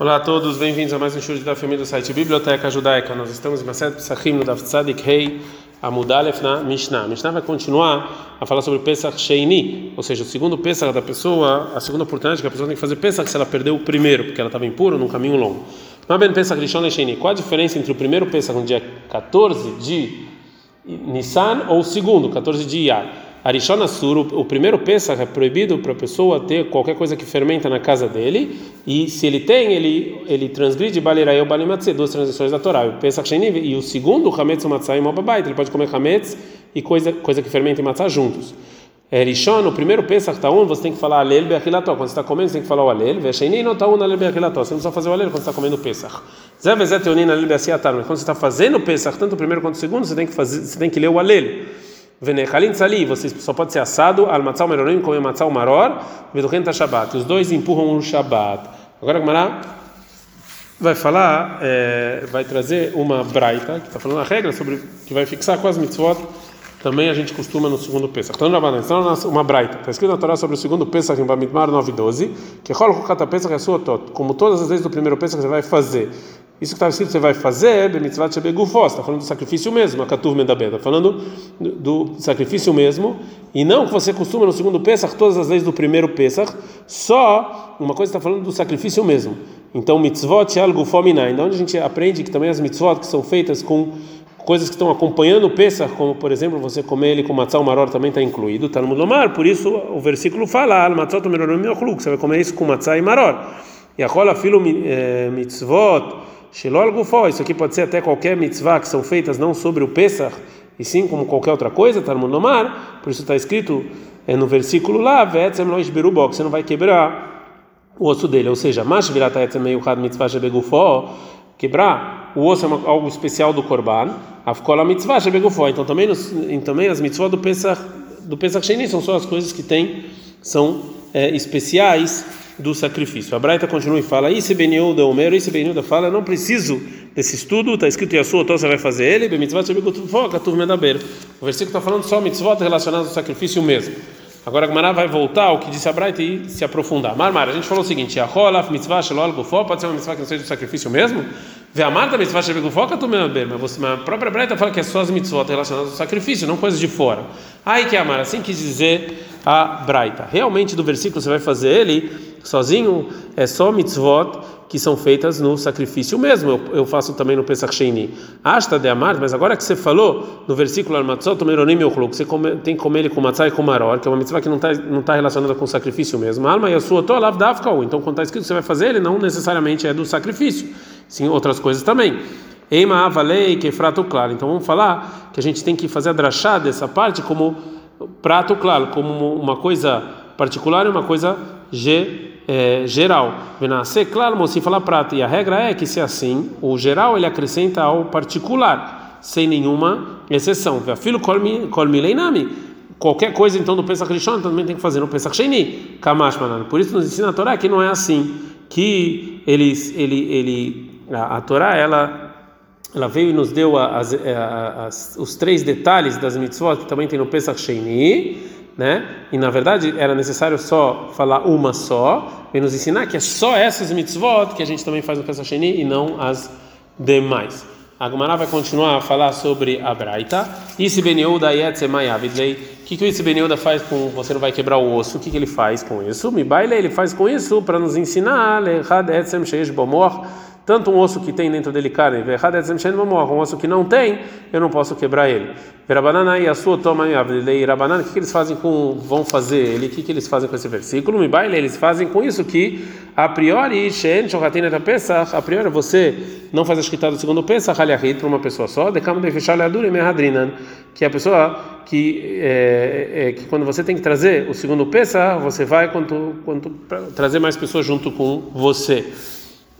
Olá a todos, bem-vindos a mais um show da família do site Biblioteca Judaica. Nós estamos em Maset Pesachim no Dav Tzadik Rei Amudalef na Mishnah. Mishnah vai continuar a falar sobre Pesach Sheini, ou seja, o segundo Pesach da pessoa, a segunda oportunidade que a pessoa tem que fazer Pesach se ela perdeu o primeiro, porque ela estava impura num caminho longo. Mas bem Pesach Rishon Sheini, qual a diferença entre o primeiro Pesach no dia 14 de Nissan ou o segundo, 14 de Iyar? Arishon Assur, o primeiro Pesach é proibido para a pessoa ter qualquer coisa que fermenta na casa dele, e se ele tem, ele, ele transgride Balirael Balimatze, duas transições da Torá, o Pesach Sheni, e o segundo, Hametz Matzah e Mobabait, ele pode comer Hametz e coisa, coisa que fermenta e Matzah juntos. Erishon, o primeiro Pesach Taun, você tem que falar Alel Beachilató, quando você está comendo, você tem que falar o Alel, Vesheni no Taun Alel Beachilató, você não precisa fazer o Alel quando você está comendo o Pesach. Zé Vezet Yonin Alel Beachiatar, mas quando você está fazendo o Pesach, tanto o primeiro quanto o segundo, você tem que, fazer, você tem que ler o Alel. Venechalin tzali, você só pode ser assado, al matzal merorim, comer matzal maror, veduchen Shabbat. Os dois empurram o Shabbat. Agora a Gemara vai falar, é, vai trazer uma braita, que está falando a regra sobre, que vai fixar com as mitzvot, também a gente costuma no segundo Pesach. Então, então uma braita, está escrito na Torá sobre o segundo Pesach em Bamidmar 9.12, que com cada Pesach é sua tot, como todas as vezes do primeiro Pesach você vai fazer. Isso que está escrito você vai fazer, bemitzvat shebegufos, está falando do sacrifício mesmo, a katuv medabé, está falando do sacrifício mesmo, e não que você costuma no segundo Pesach, todas as leis do primeiro Pesach, só uma coisa está falando do sacrifício mesmo. Então, mitzvot al gufominai, onde a gente aprende que também as mitzvot que são feitas com coisas que estão acompanhando o Pesach, como por exemplo você comer ele com matzah maror também está incluído, está no Mudomar, por isso o versículo fala, al matzot você vai comer isso com matzah e maror. E a rola filo mitzvot Shilol isso aqui pode ser até qualquer mitzvah que são feitas não sobre o Pesach, e sim como qualquer outra coisa, tá Nomar, por isso está escrito é, no versículo lá, Vetzem você não vai quebrar o osso dele, ou seja, Mitzvah quebrar o osso é uma, algo especial do Korban, Afkola Mitzvah Shebegufó, então também, nos, também as mitzvot do Pesach, do Pesach Sheni são só as coisas que tem, são é, especiais do sacrifício. A Braita continua e fala: Isse Benilda Homero, Isse Benilda fala: Não preciso desse estudo, está escrito sua, então você vai fazer ele, O versículo está falando só mitzvot relacionados ao sacrifício mesmo. Agora a Gemara vai voltar ao que disse a Braita e se aprofundar. Marmar, a gente falou o seguinte: a Rolaf mitzvah shelol gufó pode ser uma mitzvah que não seja do sacrifício mesmo? Vê a Marta mitzvah shelol gufó que mas você, a própria Braita fala que é só as mitzvot relacionadas ao sacrifício, não coisas de fora. Aí que Amar, assim quis dizer a Braita. Realmente do versículo você vai fazer ele sozinho é só mitzvot que são feitas no sacrifício mesmo. Eu, eu faço também no Pesach Sheini. Asta de amar, mas agora que você falou no versículo Al-Matzot, que você come, tem que comer ele com matzah e com maror, que é uma mitzvah que não está não tá relacionada com o sacrifício mesmo. Alma e a sua tolav davkau. Então, quando está escrito que você vai fazer, ele não necessariamente é do sacrifício. Sim, outras coisas também. Eima avalei que frato claro. Então, vamos falar que a gente tem que fazer a drachá dessa parte como prato claro, como uma coisa particular e uma coisa ge, é, geral. Venascer, claro, se falar prato. E a regra é que, se é assim, o geral ele acrescenta ao particular, sem nenhuma exceção. Filho colmileinami. Qualquer coisa, então, do Pesach Rishon também tem que fazer no Pesach Sheni. Kamash Manan. Por isso nos ensina a Torá que não é assim. Que eles, ele, ele, a, a Torá, ela ela veio e nos deu as, as, os três detalhes das mitzvot que também tem no Pesach Sheni, né? E na verdade era necessário só falar uma só, e nos ensinar que é só essas mitzvot que a gente também faz no Pesach Sheni e não as demais. A Gemara vai continuar a falar sobre a Braita. Isi Beneuda Yetzemayavidlei. O que, que o Isi Beneuda faz com você não vai quebrar o osso? O que, que ele faz com isso? Me baile, ele faz com isso para nos ensinar. Lechad Etzem Sheish Bomor tanto um osso que tem dentro dele carne, um osso que não tem, eu não posso quebrar ele. Rabanana e a sua toma e Rabanana, o que, eles fazem com, vão fazer ele? O que, que eles fazem com esse versículo? Me baile, eles fazem com isso que a priori, a priori você não faz a escrita do segundo Pesach, para uma pessoa só, de cama de fechar que é a pessoa que, é, é, que quando você tem que trazer o segundo Pesach, você vai quanto, quanto trazer mais pessoas junto com você.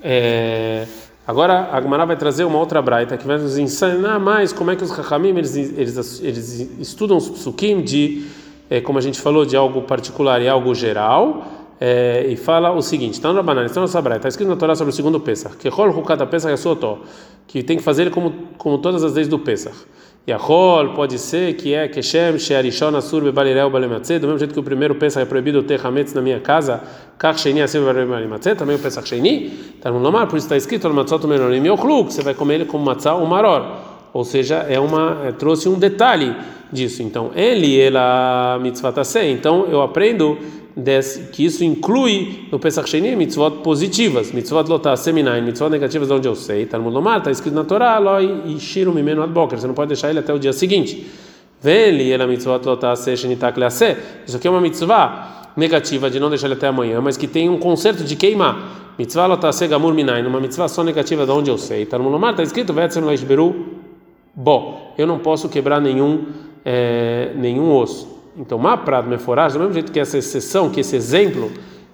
É, agora a Gemara vai trazer uma outra braita que vai nos ensinar mais como é que os Chachamim eles, eles, eles estudam os psukim de, é, como a gente falou, de algo particular e algo geral. É, e fala o seguinte: está no banana, está no Sabraita, está escrito na Torá sobre o segundo Pesach, que Hukata Pesach é que tem que fazer ele como, como todas as leis do Pesach. Yahol pode ser que é Keshem, Shearishon, Asur, Bebalirel, Balematze, do mesmo jeito que o primeiro Pesach é proibido ter Hametz na minha casa, Kach Sheni, Asur, Balematze, também o Pesach Sheni, tá no Lomar, por isso está escrito, Matzot, Menorim, Yochlu, que você vai comer ele como Matzah, o Maror. Ou seja, é uma, é, trouxe um detalhe disso. Então, ele, ela, mitzvah Então, eu aprendo que isso inclui no Pesach Sheni mitzvot positivas, mitzvot lotar seminai, mitzvot negativas de onde eu sei, tá no Lomar, está escrito na Torá, loi e mimeno ad boker, você não pode deixar ele até o dia seguinte. Vele, ela mitzvot lotar se shenitak lease. Isso aqui é uma mitzvah negativa de não deixar ele até amanhã, mas que tem um conserto de queimar. Mitzvah lotar se gamur minai, numa mitzvah só negativa de onde eu sei, tá no Lomar, está escrito vetzem leishberu bo. Eu não posso quebrar nenhum é, nenhum osso. Então, Maprad Meforaj, do mesmo jeito que essa exceção, que esse exemplo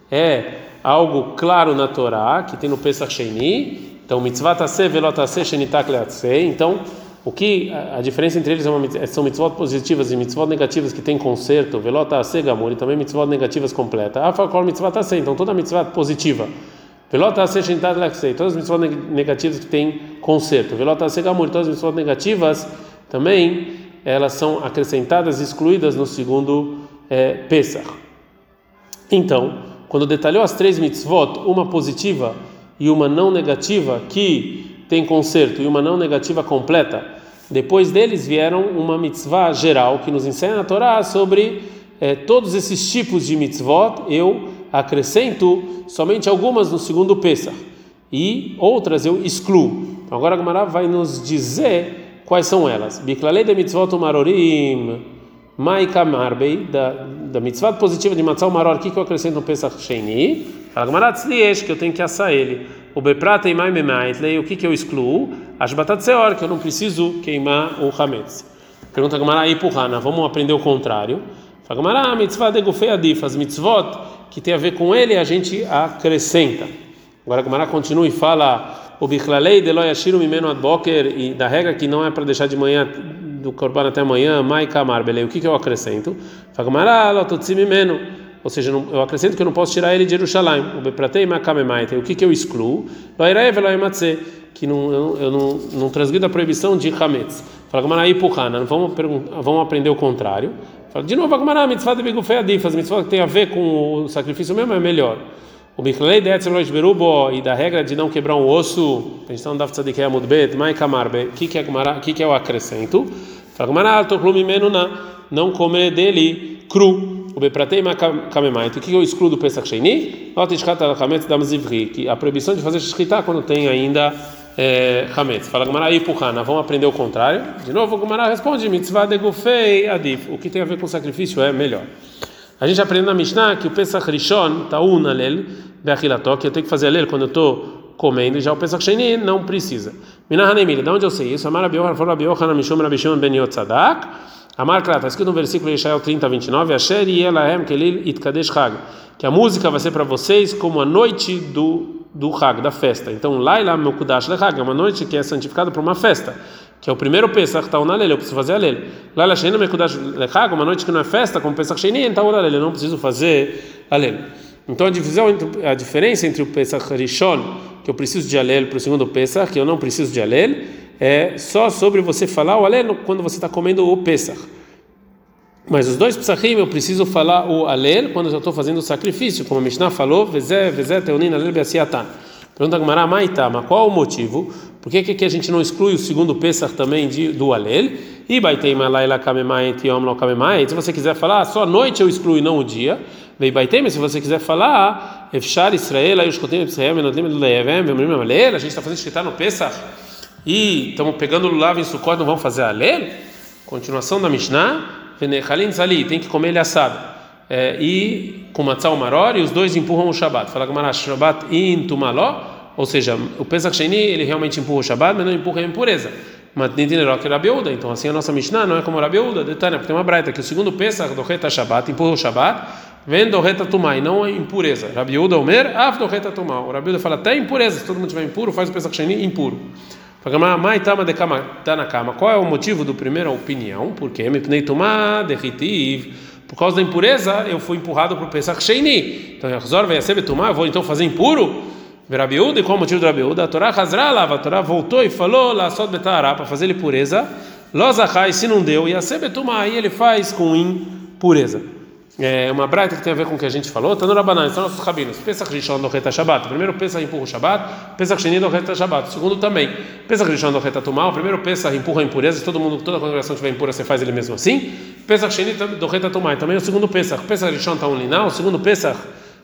é algo claro na Torá, que tem no Pesach Sheni, então mitzvah taseh velot taseh shenitak leatzeh, então o que a, diferença entre eles é uma, são mitzvot positivas e mitzvot negativas que tem conserto, velot taseh gamur, e também mitzvot negativas completa. Afakol mitzvah taseh, então toda mitzvah positiva. Velot taseh shenitak leatzeh, todas as mitzvot negativas que tem conserto. Velot taseh gamur, todas as mitzvot negativas também elas são acrescentadas, excluídas no segundo é, Pesach. Então, quando detalhou as três mitzvot, uma positiva e uma não negativa, que tem conserto, e uma não negativa completa, depois deles vieram uma mitzvah geral, que nos ensina a Torá sobre é, todos esses tipos de mitzvot, eu acrescento somente algumas no segundo Pesach, e outras eu excluo. Então, agora a Gemara vai nos dizer Quais são elas? Biklalei de mitzvot umarorim, maika marbei, da, da positiva de matzah maror, o que, eu acrescento no Pesach Sheni? Fala Gamarat que eu tenho que assar ele. O beprata e mai memaitlei, o que, que eu excluo? As batat seor, que eu não preciso queimar o hametz. Pergunta Gamarat, Ipurana, vamos aprender o contrário. Fala Gamarat, mitzvah de gufei adif, as mitzvot que tem a ver com ele, a gente acrescenta. Agora Gamarat continua e fala o biclalei de loyashiru mimeno adboker e da regra que não é para deixar de manhã do korban até amanhã, mai kamar. O que que eu acrescento? Fagmará lototzi mimeno. Ou seja, eu acrescento que eu não posso tirar ele de Jerusalém. O bepratei makamemaite. O que que eu excluo? Loiraev loimatze. Que não, eu, não, não transgrido a proibição de hametz. Fagmará ipuhana. Vamos, vamos aprender o contrário. Fala, de novo, Fagmará mitzvah de bigufei adif. As mitzvah que tem a ver com o sacrifício mesmo é melhor. O Bichlei de Etzem Loish Berubo e da regra de não quebrar um osso, a gente está no Daf Tzadik Yamud Bet, Mai Kamarbe, o que, que, é, que, que é o acrescento? Alto Plumi Menuna, não comer dele cru. O Bepratei Kamemait, o que, que eu excluo do Pesach Sheini? Nota Shkat Al-Hametz Dam Zivri, que a proibição de fazer Shkita quando tem ainda é, Hametz. Fala Gumara, Ipuhana, vamos aprender o contrário. De novo, Gumara responde, Mitzvah de Gufei Adif, o que tem a ver com sacrifício é melhor. A gente aprende na Mishnah que o Pesach Rishon, Taun Alel, Beachilató, que eu tenho que fazer Alel quando eu estou comendo, já o Pesach Sheni não precisa. Minah Hanemili, de onde eu sei isso? Amar Abiohan, falou Abiohan, Mishum, Rabishon, Ben Yotzadak. Amar Krat, está escrito no versículo de Ishael 30, 29, Asher Yelahem Kelil Itkadesh que a música vai ser para vocês como a noite do, do Hag, da festa. Então, Laila Mekudash Lehag, é uma noite que é santificada para uma festa que é o primeiro Pesach, tá na eu preciso fazer a lele. Lá la sheina mekudash lechag, uma noite que não é festa, como Pesach sheini, então na eu não preciso fazer a lele. Então a divisão a diferença entre o Pesach Rishon, que eu preciso de alel, para o segundo Pesach, que eu não preciso de alel, é só sobre você falar o alel quando você está comendo o Pesach. Mas os dois Pesachim eu preciso falar o alel quando eu estou fazendo o sacrifício, como a Mishnah falou, vezé, vezé, teunin, alel, beasiatan. Pergunta Gamara, Maitama, qual o motivo? Por que, que a gente não exclui o segundo Pesach também de, do Alel? E Baitema Laila Kamemait Yom Lo Kamemait. Se você quiser falar, só a noite eu excluo e não o dia. Vei Baitema, se você quiser falar, Efshar Israel, Ayushkotim Israel, Menotim Levem, Vemrim Alel. A gente está fazendo escritar no Pesach e estamos pegando Lulav em Sukkot, não vamos fazer Alel? Continuação da Mishnah. Venechalin Zali, tem que comer ele assado. É, e com matzah maror e os dois empurram o Shabat. Fala Gamara, Shabat in tumaló, ou seja, o Pesach Sheni ele realmente empurra o Shabat, mas não empurra a impureza. Matnidinerok Rabiuda, então assim a nossa Mishnah não é como Rabiuda, detalhe, porque tem uma braita que o segundo Pesach do Reta Shabat empurra o Shabat, vem do Reta Tumai, não a impureza. Rabiuda Omer, af do Reta Tumai. O Rabiuda fala até impureza, se todo mundo estiver impuro, faz o Pesach Sheni impuro. Qual é o motivo do primeira opinião? Porque me pnei tomar derritiv por causa da impureza, eu fui empurrado para o Pesach Sheini. Então, Yachzor vai ser tomar, vou então fazer impuro? Verabiúda, e qual o motivo do Rabiúda? A Torá Hazra lava, a Torá voltou e falou lá só betara para fazer ele pureza. Lozachai, se não deu, e a Sebetuma, aí ele faz com impureza. É uma braita que tem a ver com o que a gente falou. Tá no são nossos rabinos. Pesach Rishon do Reta Shabbat. Primeiro Pesach empurra o Shabbat. Pesach Sheni do Reta Shabbat. Segundo também. Pesach Rishon do Reta Tumá. O primeiro Pesach empurra a impureza. Todo mundo, toda a congregação que impura, você faz ele mesmo assim. Pesach Sheni do Reta Tumá. E também o segundo Pesach. Pesach Rishon tá um linal. O segundo Pesach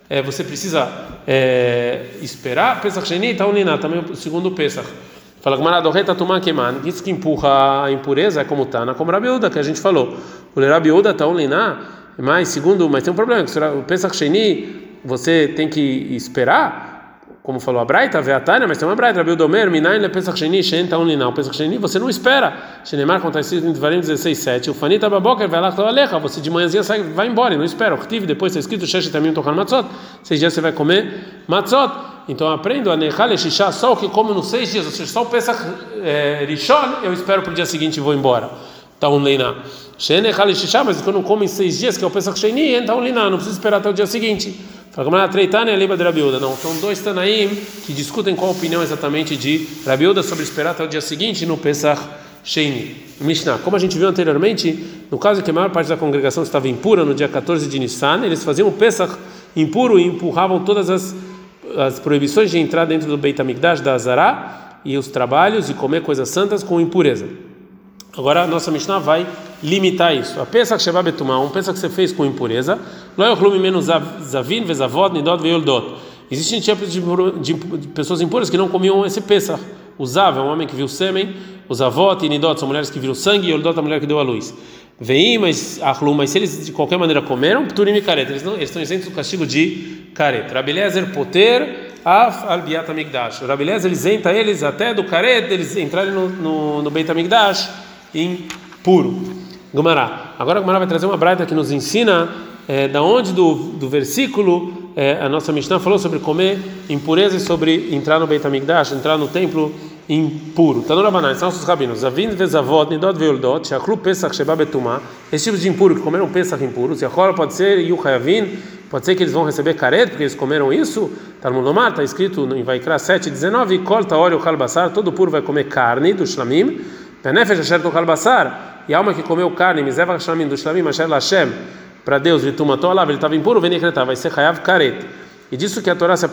é, você precisa é, esperar. Pesach Sheni tá um linal. Também o segundo Pesach. Fala que Maradorreta Tumá Keman. Isso que empurra a impureza é como tá na como Rabiuda, que a gente falou. O Rabiuda um linal. Mas segundo, mas tem um problema, o Pesach Sheni, você tem que esperar, como falou a Braita, a Veatania, mas tem uma Braita, Rabi Domer, Minayin le Pesach Sheni, Shen Taun Linau, Pesach Sheni, você não espera. Shenemar, como está escrito em Devarim 16, 7, o Fanita Baboker vai lá aleja, você de manhãzinha sai, vai embora, não espera. O tive depois está escrito, Shesh Tamim Tokan Matzot, seis dias você vai comer Matzot. Então aprendo a Nechale Shisha, só o que come nos seis dias, ou seja, só o Pesach é, Rishon, eu espero para o dia seguinte e vou embora. Taun Linau. Mas quando não come em seis dias, que é o Pesach Sheni, então Liná, não precisa esperar até o dia seguinte. Fala Treitane Liba de Rabiuda. Não, são dois Tanaim que discutem qual a opinião exatamente de Rabiuda sobre esperar até o dia seguinte no Pesach Sheni. Mishnah, como a gente viu anteriormente, no caso que a maior parte da congregação estava impura no dia 14 de Nissan, eles faziam o Pesach impuro e empurravam todas as, as proibições de entrar dentro do Beit HaMikdash da Azará e os trabalhos e comer coisas santas com impureza. Agora a nossa Mishnah vai limitar isso. A peça que Sheba Betumá, um peça que você fez com impureza, o menos zavin, vezavod, nidot, veioldot. Existem tipos de, de, pessoas impuras que não comiam esse peça. O zav é um homem que viu sêmen, os avot e nidot são mulheres que viram sangue, e yoldot é a mulher que deu a luz. Vem, mas ahlum, mas se eles de qualquer maneira comeram, pturim e careta, eles, não, eles estão isentos do castigo de careta. Rabelezer poter, af albiat amigdash. Rabelezer isenta eles até do careta, eles entrarem no, no, no Beit Amigdash impuro. Gumará. Agora Gumará vai trazer uma braita que nos ensina é, da onde do, do versículo é, a nossa Mishnah falou sobre comer impureza e sobre entrar no Beit HaMikdash, entrar no templo impuro. Tá no Rabanai, são nossos rabinos. Avin vezavot, nidot veoldot, shachlu pesach sheba betumá. Esse tipo de impuro que comeram pesach impuro, se agora pode ser yuchayavin, pode ser que eles vão receber caret porque eles comeram isso. Tá no Lomar, está escrito em Vaikra 7, 19, corta óleo kalbassar, todo puro vai comer carne do shlamim. Penefesh asher tokal basar, e a alma que comeu carne, miseva shlamim do shlamim asher lashem, para Deus, vitumatou alav, ele estava impuro, venecretar, vai ser hayav karet. E disso que a Torá se,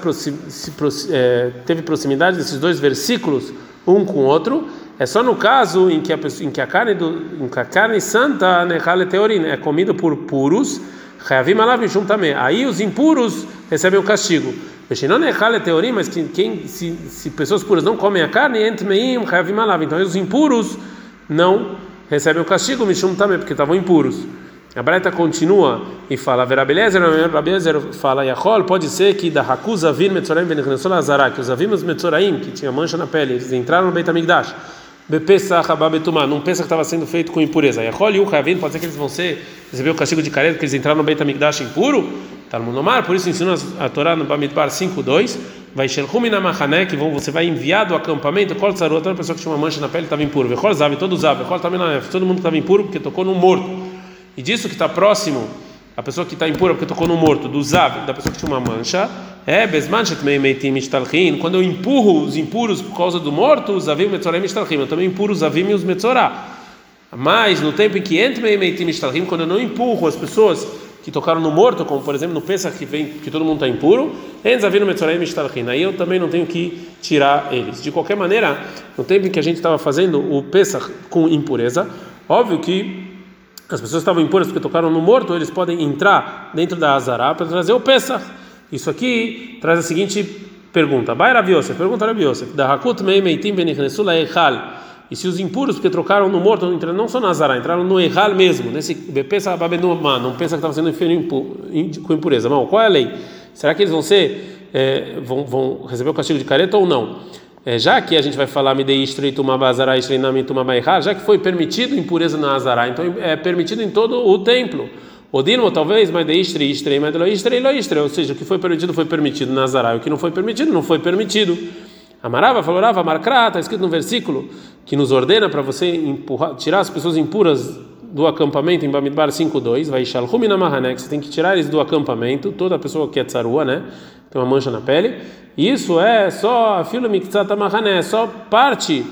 se é, teve proximidade desses dois versículos, um com o outro, é só no caso em que a, em que a carne do, em que a carne santa nechale teorin é comida por puros, hayavim alav mishum tameh. Aí os impuros recebem o castigo. Não é teoria, mas que, quem, se, se, pessoas puras não comem a carne, entmeim, alav. Então os impuros não recebem o castigo, mishum também, porque estavam impuros. A Breta continua e fala, Verabelezer, Rabelezer fala, Yachol, pode ser que da Hakuza vir Metzoraim Benechnesol Azara, que os avimos Metzoraim, que tinha mancha na pele, eles entraram no Beit HaMikdash, Bepesach Ababetumá, num Pesach que estava sendo feito com impureza. Yachol e Uchavin, pode ser que eles vão ser, receber o castigo de careta, porque eles entraram no Beit HaMikdash impuro, Talmud Omar, por isso ensina a Torá no Bamidbar 5:2, vai Shelchumi na Mahané, que vão, você vai enviar do acampamento, Kol Tzarot, toda pessoa que tinha uma mancha na pele estava impuro, Vechol Zav, todo Zav, Vechol Taminanef, todo mundo estava impuro porque tocou no morto. E disso que está próximo, a pessoa que está impura porque tocou no morto, do Zav, da pessoa que tinha uma mancha, é Besmanchet Meimeitim Mishtalchin, quando eu empurro os impuros por causa do morto, os Zavim Metzorem Mishtalchin, eu também empurro os Zavim e os Metzorah. Mas no tempo em que entre Meimeitim Mishtalchin, quando eu não empurro as pessoas que tocaram no morto, como por exemplo no Pesach que vem que todo mundo está impuro, aí eu também não tenho que tirar eles. De qualquer maneira, no tempo em que a gente estava fazendo o Pesach com impureza, óbvio que as pessoas estavam impuras porque tocaram no morto, eles podem entrar dentro da Azará para trazer o Pesach. Isso aqui traz a seguinte pergunta: Baira Biosef, pergunta a Biosef, da Hakut Mei Meitim Benichnesula Echal. E se os impuros, porque trocaram no morto, não só na Azará, entraram no Erral mesmo, nesse pensa não pensa que estava sendo inferior com impureza. Não, qual é a lei? Será que eles vão ser, é, vão, vão receber o castigo de careta ou não? É, já que a gente vai falar já que foi permitido impureza na Azará, então é permitido em todo o templo. Odilmo, talvez, ou seja, o que foi permitido foi permitido na Azará, o que não foi permitido não foi permitido. Amarava falou, Rava, está escrito no versículo que nos ordena para você empurrar, tirar as pessoas impuras do acampamento em Bamidbar 5.2, vai Shalhumina Mahanek, você tem que tirar eles do acampamento, toda pessoa que é tsarua, né, tem uma mancha na pele, isso é só, filo Miktsata Mahané, é só parte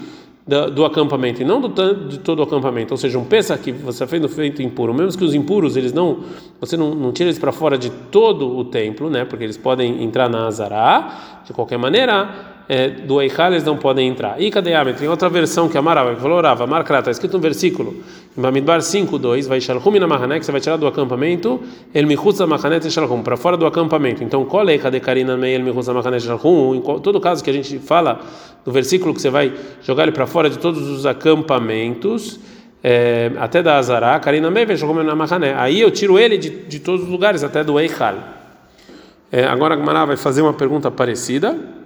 do, do, acampamento e não do, de todo o acampamento, ou seja, um peça que você fez no feito impuro, mesmo que os impuros eles não, você não, não tira eles para fora de todo o templo, né? Porque eles podem entrar na Azará, de qualquer maneira é, do Eichal eles não podem entrar. E cadê a Tem outra versão que amarava, que falou Rava, Marcra, está escrito um versículo, em Bamidbar 5, 2, vai Shalhum na que você vai tirar do acampamento, El Michutz Mahané Shalhum, para fora do acampamento. Então, qual é cadê Karina Mei El Michutz Mahané Shalhum? Em todo caso que a gente fala do versículo que você vai jogar ele para fora de todos os acampamentos, é, até da Azará, Karina Mei Shalhum na Mahané. Aí eu tiro ele de, de todos os lugares, até do Eichal. É, agora a Gemara vai fazer uma pergunta parecida.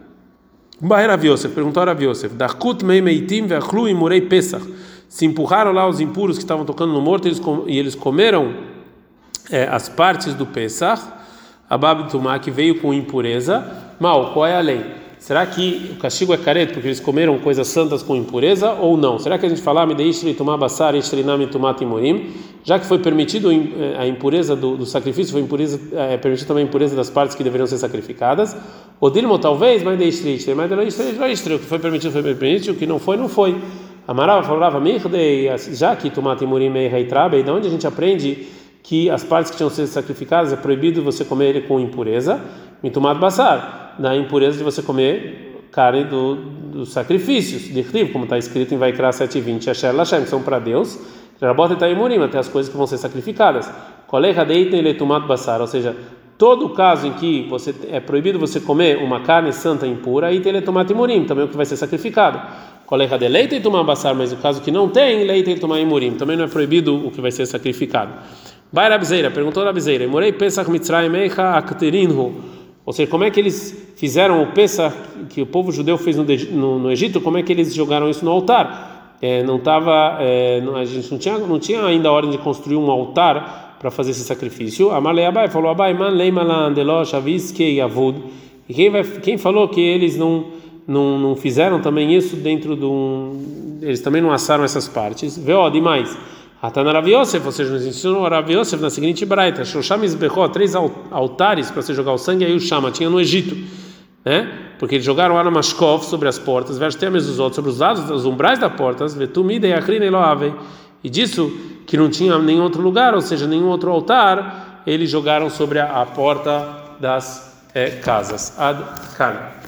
Rav Yosef, perguntou a Rav Yosef, Darkut mei meitim ve'achlu imurei Pesach. Se empurraram lá os impuros que estavam tocando no morto e eles comeram é, as partes do Pesach, Abab Tumá, que veio com impureza. Mal, qual é a lei? Será que o castigo é careto porque eles comeram coisas santas com impureza ou não? Será que a gente fala, deixe tomar basar, tomar já que foi permitido eh, a impureza do, do sacrifício, foi impureza, é permitido também a impureza das partes que deveriam ser sacrificadas? O dilmo talvez, mas o que foi permitido foi permitido, o que não foi não foi. Amarava falava já que tomar timorim e reitrabe, de onde a gente aprende que as partes que tinham sido sacrificadas é proibido você comer ele com impureza, mitumado basar da impureza de você comer carne do, dos sacrifícios, de como está escrito em Vaikra 7:20, Asher Lashem, que são para Deus, Rabota e Imurim, até as coisas que vão ser sacrificadas. Colega deita e letumat basar, ou seja, todo caso em que você é proibido você comer uma carne santa impura, aí tem letumat imurim, também é o que vai ser sacrificado. Colega de leite e tomar basar, mas o caso que não tem leite e tomar imurim, também não é proibido o que vai ser sacrificado. Vai Rabzeira, perguntou Rabzeira, Morei Pesach Mitzrayim Eicha Akterinhu. Ou seja, como é que eles fizeram o Pesach que o povo judeu fez no, no, no Egito? Como é que eles jogaram isso no altar? É, não tava, é, não, a gente não tinha, não tinha ainda a ordem de construir um altar para fazer esse sacrifício. Amalei Abai falou Abai man leimalan avud. E quem vai, quem falou que eles não não, não fizeram também isso dentro de um, eles também não assaram essas partes. Vê, ó, demais. Atana Rav Yosef, ou seja, nos ensinou Rav Yosef na seguinte braita, Shosham Isbechó, três altares para você jogar o sangue, aí o chama, tinha no Egito, né? Porque eles jogaram Aramashkov sobre as portas, Vertemes dos outros, sobre os lados, os umbrais das portas, Vetumida e Akrina Eloave, e disso que não tinha nenhum outro lugar, ou seja, nenhum outro altar, eles jogaram sobre a, a porta das é, casas. Ad -kan.